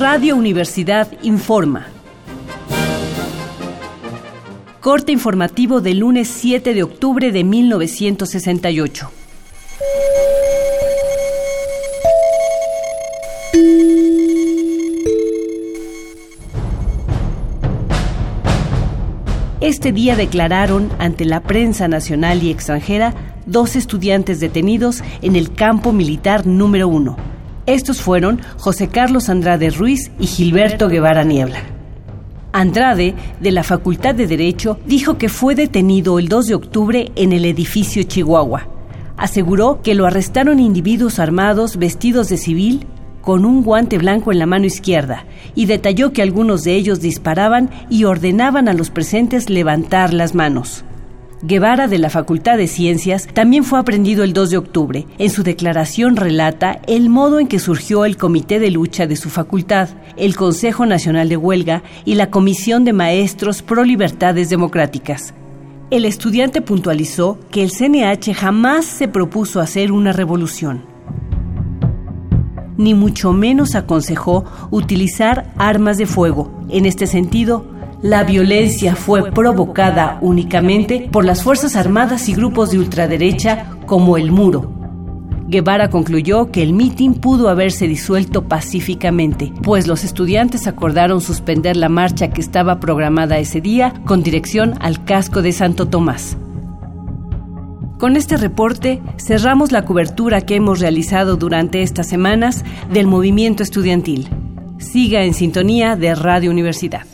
Radio Universidad informa. Corte informativo del lunes 7 de octubre de 1968. Este día declararon ante la prensa nacional y extranjera dos estudiantes detenidos en el campo militar número uno. Estos fueron José Carlos Andrade Ruiz y Gilberto Guevara Niebla. Andrade, de la Facultad de Derecho, dijo que fue detenido el 2 de octubre en el edificio Chihuahua. Aseguró que lo arrestaron individuos armados vestidos de civil con un guante blanco en la mano izquierda y detalló que algunos de ellos disparaban y ordenaban a los presentes levantar las manos. Guevara de la Facultad de Ciencias también fue aprendido el 2 de octubre. En su declaración relata el modo en que surgió el Comité de Lucha de su facultad, el Consejo Nacional de Huelga y la Comisión de Maestros Pro Libertades Democráticas. El estudiante puntualizó que el CNH jamás se propuso hacer una revolución. Ni mucho menos aconsejó utilizar armas de fuego. En este sentido, la violencia fue provocada únicamente por las Fuerzas Armadas y grupos de ultraderecha como el Muro. Guevara concluyó que el mitin pudo haberse disuelto pacíficamente, pues los estudiantes acordaron suspender la marcha que estaba programada ese día con dirección al casco de Santo Tomás. Con este reporte cerramos la cobertura que hemos realizado durante estas semanas del movimiento estudiantil. Siga en sintonía de Radio Universidad.